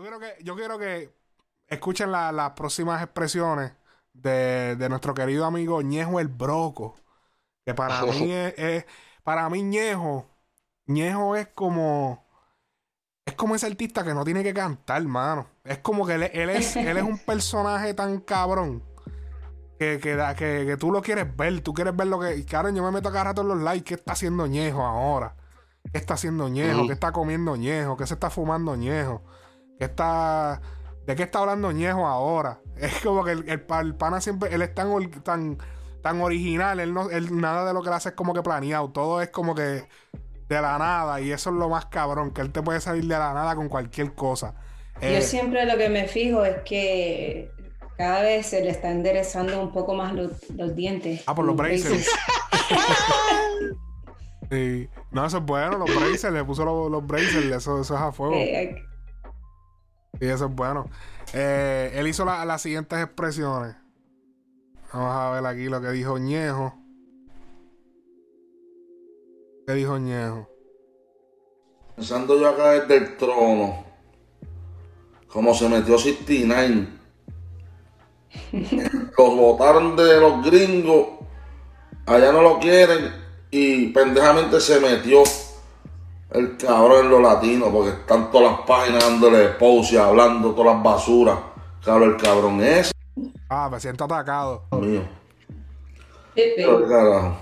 Yo quiero que, yo quiero que escuchen las próximas expresiones de, de, nuestro querido amigo Ñejo el Broco. Que para mí es, para mí Ñejo, Ñejo es como es como ese artista que no tiene que cantar, mano. Es como que él, es, él es un personaje tan cabrón que, que, que, tú lo quieres ver. Tú quieres ver lo que. Karen, yo me meto cada rato en los likes. ¿Qué está haciendo Ñejo ahora? ¿Qué está haciendo Ñejo? ¿Qué está comiendo Ñejo? ¿Qué se está fumando Ñejo? ¿Qué está. ¿De qué está hablando Ñejo ahora? Es como que el, pana siempre. Él es tan, tan, tan original. Él, no, él nada de lo que él hace es como que planeado. Todo es como que de la nada. Y eso es lo más cabrón, que él te puede salir de la nada con cualquier cosa. Yo eh, siempre lo que me fijo es que cada vez se le está enderezando un poco más los, dientes. Ah, por los braces. sí. No, eso es bueno, los braces, le puso los, los braces, eso, eso es a fuego. Eh, sí, eso es bueno. Eh, él hizo las siguientes expresiones. Vamos a ver aquí lo que dijo Ñejo. ¿Qué dijo Ñejo? Pensando yo acá desde el trono, como se metió 69, los votaron de los gringos, allá no lo quieren y pendejamente se metió el cabrón en lo latino porque están todas las páginas dándole pause hablando todas las basuras. Claro, el cabrón es. Ah, me siento atacado. Mío. Pero, carajo.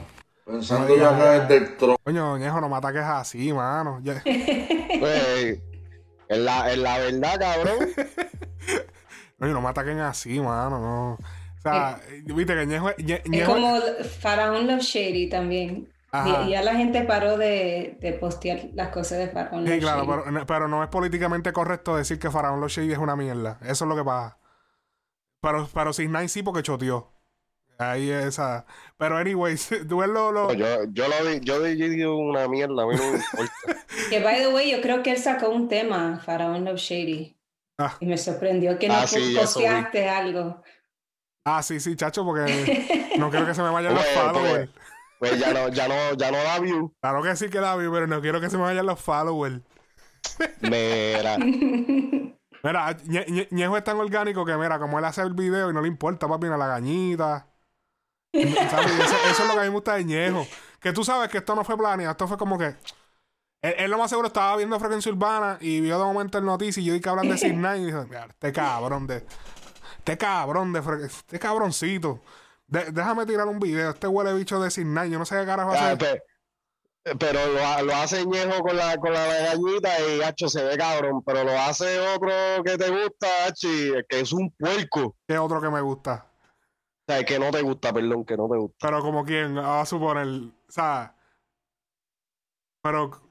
Pensando ya acá desde el trono. Coño, Ñejo, no me ataques así, mano. pues, en la, en la verdad, cabrón. Coño, no me ataquen así, mano, no. O sea, eh, viste que Ñejo, Es como Faraón Love Shady también. Y ya la gente paró de, de, postear las cosas de Faraón Sí, claro, pero, pero, no es políticamente correcto decir que Faraón Love Shady es una mierda. Eso es lo que pasa. Pero, pero Nine sí porque choteó. Ahí esa. Pero, anyways, tú ves lo. Yo, yo lo vi, yo digo una mierda, a mí no me importa. que, by the way, yo creo que él sacó un tema, Faraón Love Shady. Ah. Y me sorprendió que no ah, posteaste algo. Ah, sí, sí, chacho, porque no quiero que se me vayan los followers. Pues ya no, ya no, ya no da view. Claro que sí que da view, pero no quiero que se me vayan los followers. Mira. Mira, Ñejo es tan orgánico que, mira, como él hace el video y no le importa, papi, a la gañita. Eso, es lo que a mí me gusta de Ñejo. Que tú sabes que esto no fue planeado, esto fue como que. Él, lo más seguro estaba viendo Frecuencia Urbana y vio de momento el noticia y yo vi que hablan de Six y dije, mira, este cabrón de. Este cabrón de. Este cabroncito. Déjame tirar un video. Este huele bicho de Six Yo no sé qué carajo hacer. Pero, lo, lo, hace Ñejo con la, con la gallita y hacho se ve cabrón. Pero lo hace otro que te gusta, hachi, que es un puerco. ¿Qué otro que me gusta? O sea, que no te gusta, perdón, que no te gusta. Pero como quien, a suponer, o sea. Pero.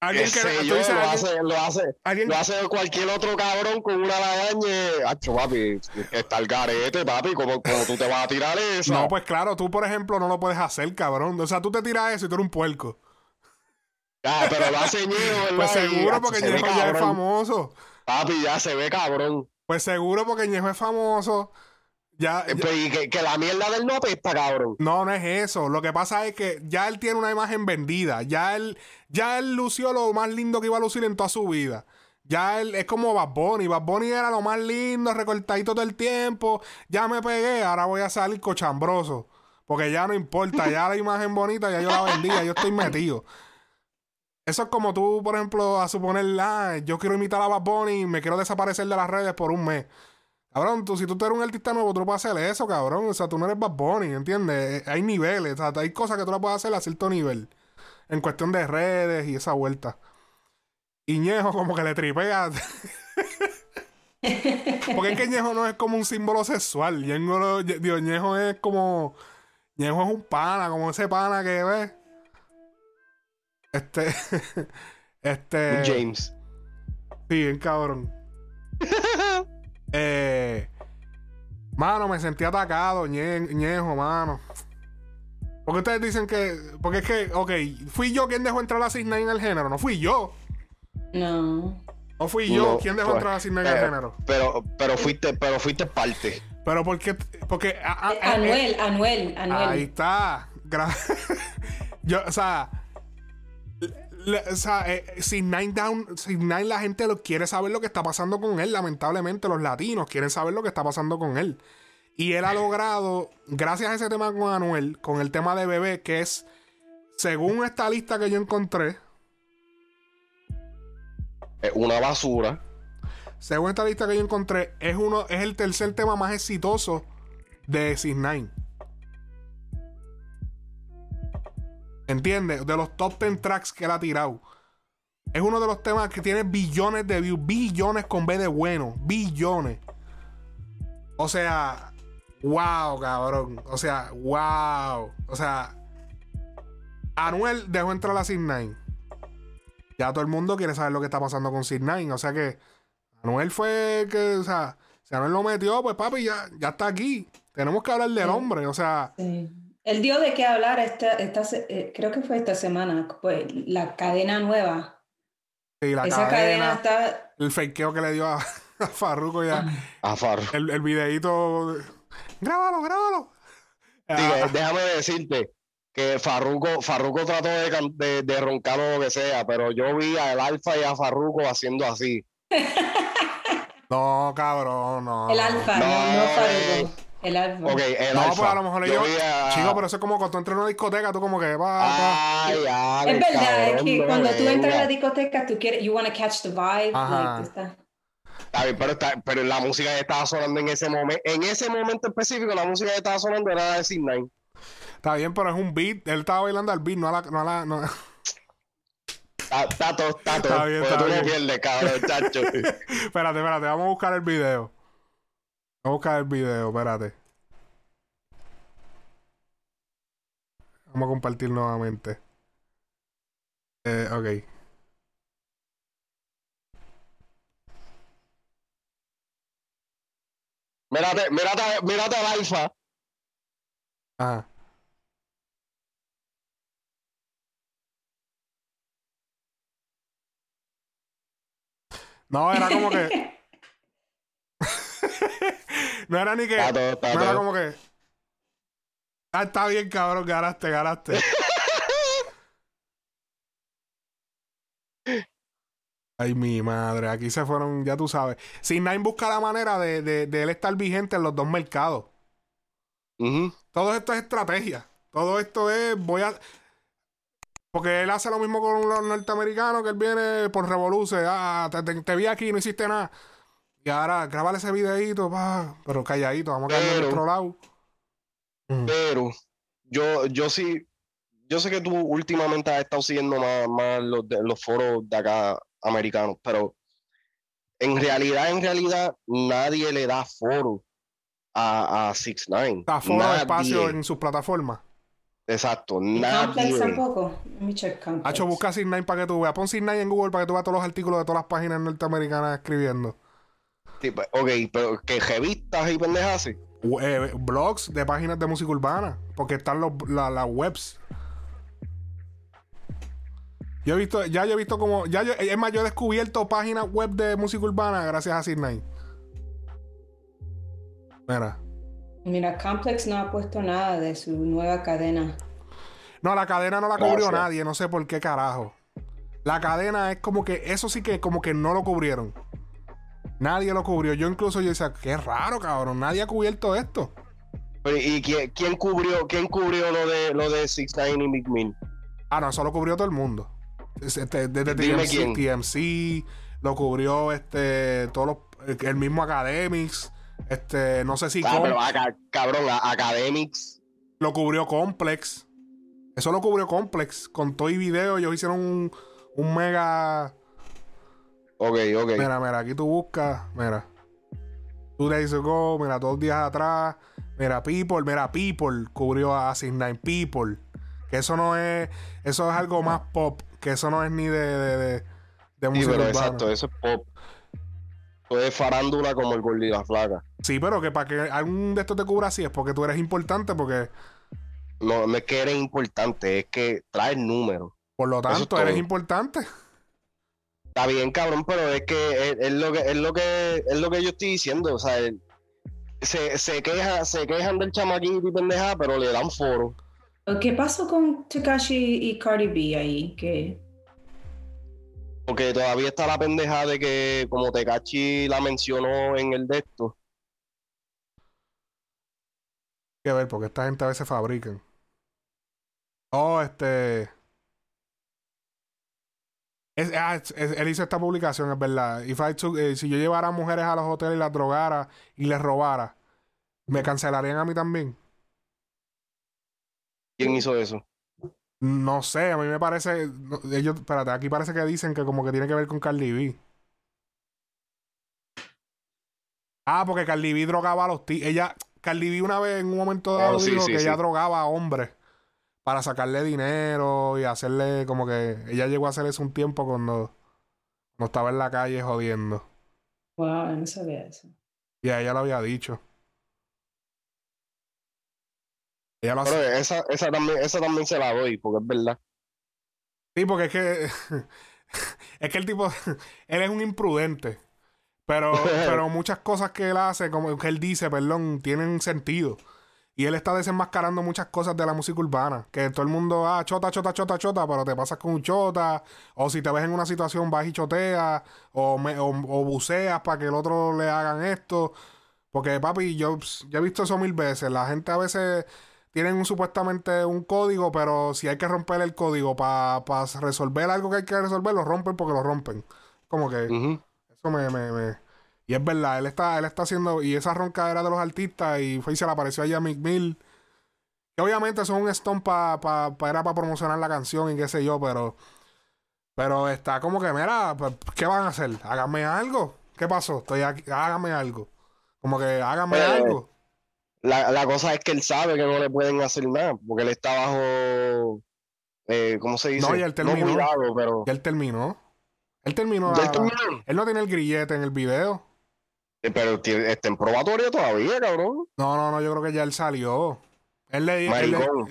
Alguien que, yo, lo, hace, lo hace, ¿alguien? lo hace cualquier otro cabrón con una lagaña. Hacho, papi, está el garete, papi, como, tú te vas a tirar eso. No, pues claro, tú, por ejemplo, no lo puedes hacer, cabrón. O sea, tú te tiras eso y tú eres un puerco. Ah, pero lo hace Ñejo. Pues seguro, porque Ñejo ya es famoso. Papi, ya se ve cabrón. Pues seguro, porque Ñejo es famoso. Ya, eh, pues, y que, la mierda del no apesta, cabrón. No, no es eso. Lo que pasa es que ya él tiene una imagen vendida. Ya él, ya él lució lo más lindo que iba a lucir en toda su vida. Ya él es como Bad Bunny. Bad Bunny era lo más lindo, recortadito todo el tiempo. Ya me pegué, ahora voy a salir cochambroso. Porque ya no importa, ya la imagen bonita, ya yo la vendía, yo estoy metido. Eso es como tú, por ejemplo, a suponer, ah, yo quiero imitar a Bad Bunny y me quiero desaparecer de las redes por un mes. Cabrón, tú, si tú eres un artista nuevo, tú no puedes hacer eso, cabrón. O sea, tú no eres Bad Bunny, ¿entiendes? Eh, hay niveles, o sea, hay cosas que tú las puedes hacer a cierto nivel. En cuestión de redes y esa vuelta. Y Ñejo como que le tripea. Porque es que Ñejo no es como un símbolo sexual. Ñejo, Dios, Ñejo es como... Ñejo es un pana, como ese pana que ves. Este... este... James. Sí, bien cabrón. Eh, mano, me sentí atacado, ñejo, mano. Porque ustedes dicen que. Porque es que, ok, fui yo quien dejó entrar a Cisne en el género, no fui yo. No. No fui yo quien dejó pues, entrar a Cisne en el género. Pero, pero fuiste, pero fuiste parte. Pero porque. porque eh, Anuel, Anuel, Anuel. Ahí está. yo, o sea o sea, eh, sin Nine Down, sin Nine la gente lo, quiere saber lo que está pasando con él. Lamentablemente, los latinos quieren saber lo que está pasando con él. Y él ha logrado, gracias a ese tema con Anuel, con el tema de bebé, que es, según esta lista que yo encontré, es una basura. Según esta lista que yo encontré, es uno, es el tercer tema más exitoso de Six Nine. ¿Entiendes? De los top 10 tracks que él ha tirado. Es uno de los temas que tiene billones de views. Billones con B de bueno. Billones. O sea, wow, cabrón. O sea, wow. O sea, Anuel dejó entrar a Six Nine. Ya todo el mundo quiere saber lo que está pasando con Six Nine. O sea que Anuel fue que, o sea, si Anuel lo metió, pues papi, ya, ya está aquí. Tenemos que hablar del hombre. O sea. Sí. Él dio de qué hablar, esta, esta, eh, creo que fue esta semana, pues la cadena nueva. Sí, la Esa cadena, está... El fakeo que le dio a, a Farruko ya. A Farruko. El, el videito. Grábalo, grábalo. Ah. déjame decirte que Farruko, Farruko trató de, de, de, roncar lo que sea, pero yo vi al Alfa y a Farruko haciendo así. no, cabrón, no. El Alfa, no, no, Farruko. El alfa. Ok, el no, alfa. pues a lo mejor yo. Chico, pero eso es como cuando tú entras en una discoteca, tú como que va. Ay, ay, es verdad, es que cuando tú entras a la discoteca, tú quieres, you want to catch the vibe. Ajá. está. Está bien, pero, está, pero la música que estaba sonando en ese momento, en ese momento específico, la música que estaba sonando era de Sin Nine. Está bien, pero es un beat. Él estaba bailando al beat, no a la. No a la no. Tato, tato. Está bien, está tú bien. no pierdes, cabrón, chacho. espérate, espérate, vamos a buscar el video. Vamos a buscar el video, espérate. Vamos a compartir nuevamente. Eh, ok. Mírate, mírate, mírate al alfa. Ajá. No, era como que. no era ni que. no era como que. Ah, está bien, cabrón, ganaste, ganaste. Ay, mi madre, aquí se fueron, ya tú sabes. Sin Nine busca la manera de, de, de, él estar vigente en los dos mercados. Todo esto es estrategia. Todo esto es, voy a... Porque él hace lo mismo con los norteamericanos, que él viene por revolución. Ah, te, vi aquí no hiciste nada. Y ahora, grabale ese videito, pa, pero calladito, vamos a quedar en otro lado. Pero yo, yo sí, yo sé que tú últimamente has estado siguiendo más, más los, los foros de acá americanos, pero en realidad, en realidad, nadie le da foro a, a Six Nine. Da foro de espacio en sus plataformas. Exacto, nadie. tampoco. Hacho, busca Six Nine para que tú veas. Pon Six Nine en Google para que tú veas todos los artículos de todas las páginas norteamericanas escribiendo. Sí, pues, ok, pero que revistas y pendejas así. Eh, blogs de páginas de música urbana. Porque están los, las webs. Yo he visto, ya yo he visto como. Ya yo, es más, yo he descubierto páginas web de música urbana gracias a Sydney. Mira. Mira, Complex no ha puesto nada de su nueva cadena. No, la cadena no la cubrió nadie, no sé por qué carajo. La cadena es como que, eso sí que como que no lo cubrieron. Nadie lo cubrió. Yo incluso yo decía, qué raro, cabrón. Nadie ha cubierto esto. ¿Y quién, quién cubrió quién cubrió lo de lo de Six Nine y Mick Ah, no, eso lo cubrió todo el mundo. Este, desde TMC, TMC, lo cubrió este todos los, el mismo Academics. Este, no sé si. Ah, pero cabrón, Academics. Lo cubrió Complex. Eso lo cubrió Complex. Con todo y video, ellos hicieron un, un mega Ok, ok. Mira, mira, aquí tú buscas, mira. Two days ago, mira, dos días atrás. Mira, People, mira, People cubrió a Nine People. Que eso no es. Eso es algo más pop. Que eso no es ni de, de, de, música. Sí, pero exacto, eso es pop. Eso es farándula como el gol y la flaca. Sí, pero que para que algún de estos te cubra así es porque tú eres importante, porque. No, no es que eres importante, es que traes números. Por lo tanto, eres importante. Está bien, cabrón, pero es que es, lo que es lo que es lo que yo estoy diciendo, o sea, se, se, queja, se quejan del chamaquito y pendeja, pero le dan foro. ¿Qué pasó con Takashi y Cardi B ahí? Que Porque todavía está la pendeja de que, como Tecachi la mencionó en el de esto. que ver, porque esta gente a veces fabrican. Oh, este. Ah, él hizo esta publicación, es verdad. Eh, si yo llevara mujeres a los hoteles y las drogara y les robara, ¿me cancelarían a mí también? ¿Quién hizo eso? No sé, a mí me parece. ellos, espérate, aquí parece que dicen que como que tiene que ver con Cardi B. Ah, porque Cardi B drogaba a los tíos. Ella, Cardi B una vez en un momento dado oh, dijo que ella drogaba a hombres para sacarle dinero y hacerle como que ella llegó a hacer eso un tiempo cuando no estaba en la calle jodiendo. Wow, no sabía eso. Y a ella lo había dicho. Ella lo Pero esa, esa, también, esa también se la doy, porque es verdad. Sí, porque es que es que el tipo él es un imprudente. Pero, pero muchas cosas que él hace, como que él dice, perdón, tienen sentido. Y él está desenmascarando muchas cosas de la música urbana. Que todo el mundo, ah, chota, chota, chota, chota, pero te pasas con un chota. O si te ves en una situación, vas y choteas. O, o, buceas para que el otro le hagan esto. Porque, papi, yo ya he visto eso mil veces. La gente a veces tienen supuestamente un código, pero si hay que romper el código para resolver algo que hay que resolver, lo rompen porque lo rompen. Como que eso me, me y es verdad, él está, él está haciendo. Y esa ronca era de los artistas. Y fue y se le apareció allá a Mick Mill. Que obviamente son un stone para pa, era para promocionar la canción y qué sé yo, pero. Pero está como que, mira, pues, ¿qué van a hacer? Háganme algo. ¿Qué pasó? Estoy aquí, háganme algo. Como que háganme algo. La, la, cosa es que él sabe que no le pueden hacer nada, porque él está bajo. Eh, ¿Cómo se dice? No, y él terminó. pero... él terminó. Él terminó. él terminó. Él no tiene el grillete en el video. Eh, pero está en probatoria todavía, cabrón. No, no, no, yo creo que ya él salió. Él le,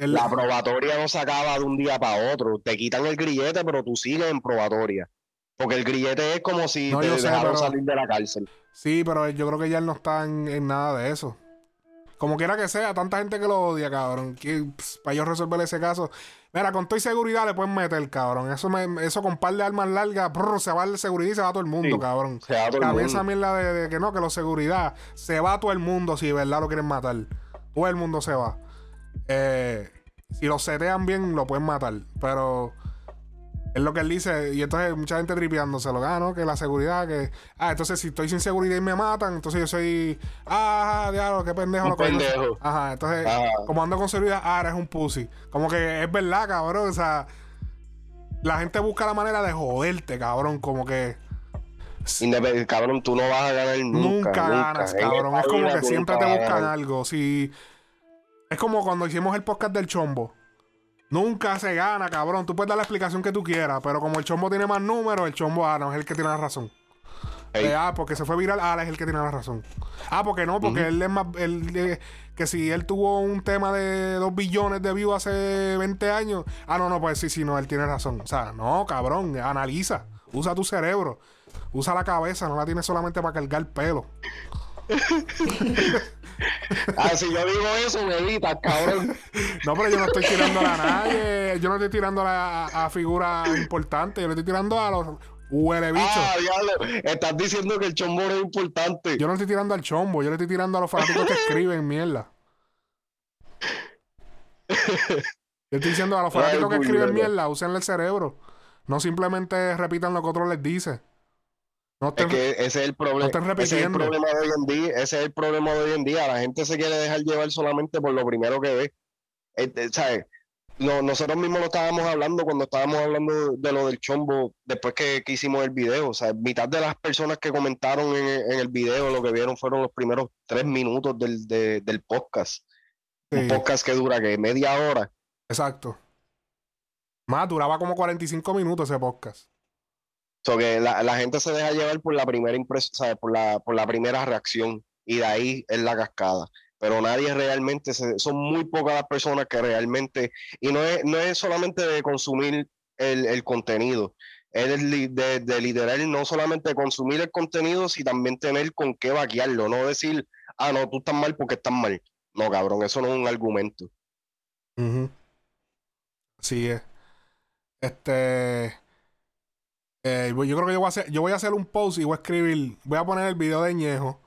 la probatoria no se acaba de un día para otro. Te quitan el grillete, pero tú sigues en probatoria. Porque el grillete es como si te dejaron salir de la cárcel. Sí, pero yo creo que ya él no está en nada de eso. Como quiera que sea, tanta gente que lo odia, cabrón. Que, para yo resolver ese caso. Mira, con toda seguridad le pueden meter, cabrón. Eso me, eso con par de armas largas, se va de seguridad y se va todo el mundo, cabrón. Se va todo el mundo. esa mierda de, que no, que la seguridad, se va todo el mundo si de verdad lo quieren matar. Todo el mundo se va. Eh, si lo setean bien, lo pueden matar. Pero es lo que él dice. Y entonces mucha gente tripeándose lo gano, que la seguridad, que. Ah, entonces si estoy sin seguridad y me matan, entonces yo soy. Ah, diablo, qué pendejo. Un pendejo. Ajá, entonces, como ando con seguridad, ah, eres un pussy. Como que es verdad, cabrón. O sea, la gente busca la manera de joderte, cabrón. Como que. Cabrón, tú no vas a ganar nunca. Nunca, ganas, cabrón. Es como que siempre te buscan algo. Si. Es como cuando hicimos el podcast del chombo. Nunca se gana, cabrón. Tú puedes dar la explicación que tú quieras, pero como el chombo tiene más números, el chombo ah, no es el que tiene la razón. Eh, ah, porque se fue viral, ah, es el que tiene la razón. Ah, porque no, porque él es más. Él, que si él tuvo un tema de 2 billones de views hace 20 años, ah, no, no, pues sí, sí, no, él tiene razón. O sea, no, cabrón, analiza. Usa tu cerebro. Usa la cabeza, no la tienes solamente para cargar pelo. ah, si yo digo eso, me evitas, cabrón. no, pero yo no estoy tirando a nadie. Yo no estoy tirando a, a figuras importantes. Yo le estoy tirando a los huele bichos. Ah, diablo. Estás diciendo que el chombo es importante. Yo no estoy tirando al chombo. Yo le estoy tirando a los fanáticos que escriben mierda. Yo estoy diciendo a los fanáticos que escriben mierda, usen el cerebro. No simplemente repitan lo que otro les dice. No es que ese es el problema. ese es el problema de hoy en día. Ese es el problema de hoy en día. La gente se quiere dejar llevar solamente por lo primero que ve. Este, ¿sabes? nosotros mismos lo estábamos hablando cuando estábamos hablando de lo del chombo después que, hicimos el video. O sea, mitad de las personas que comentaron en, el video lo que vieron fueron los primeros tres minutos del, podcast. Un podcast que dura que media hora. Exacto. Más, duraba como 45 minutos ese podcast que la, gente se deja llevar por la primera impresión, por la, por la primera reacción y de ahí es la cascada. Pero nadie realmente, son muy pocas las personas que realmente, y no es, no es solamente de consumir el, contenido, es de, de, literal no solamente consumir el contenido, sino también tener con qué vaquearlo, no decir, ah, no, tú estás mal porque estás mal. No, cabrón, eso no es un argumento. Sí es. Este. Eh, yo creo que yo voy, a hacer, yo voy a hacer un post y voy a escribir. Voy a poner el video de Ñejo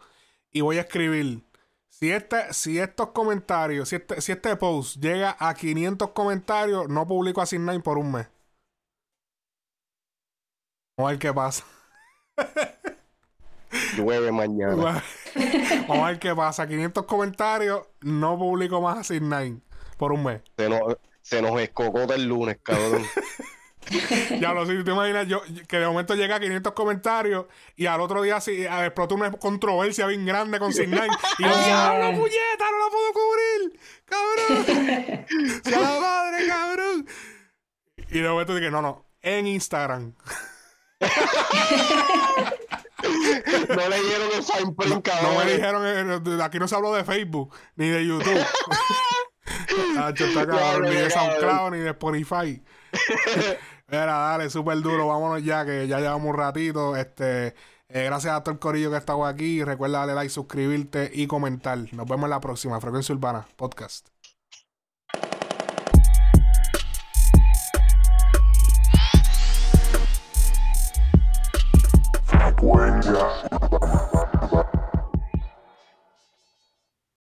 y voy a escribir. Si, este, si estos comentarios, si este, si este post llega a 500 comentarios, no publico a Sin por un mes. Vamos a ver qué pasa. Llueve mañana. Vamos a ver qué pasa. 500 comentarios, no publico más a Sin por un mes. Se nos, se nos escocota el lunes, cabrón. ya lo sé, si te imaginas yo, que de momento llega a 500 comentarios y al otro día sí, explota una controversia bien grande con Signal y yo ¡Ah, la puñeta! ¡No la puedo cubrir! ¡Cabrón! ¡Se la madre, cabrón! Y de momento dije, no, no, en Instagram. no leyeron el fine print, cabrón. No me dijeron, eh, aquí no se habló de Facebook ni de YouTube. Está cabrón, ni de SoundCloud ni de Spotify. Mira, dale, súper duro. Vámonos ya, que ya llevamos un ratito. Este, eh, gracias a todo el corillo que estaba aquí. Recuerda darle like, suscribirte y comentar. Nos vemos en la próxima. Frecuencia Urbana Podcast. Frecuencia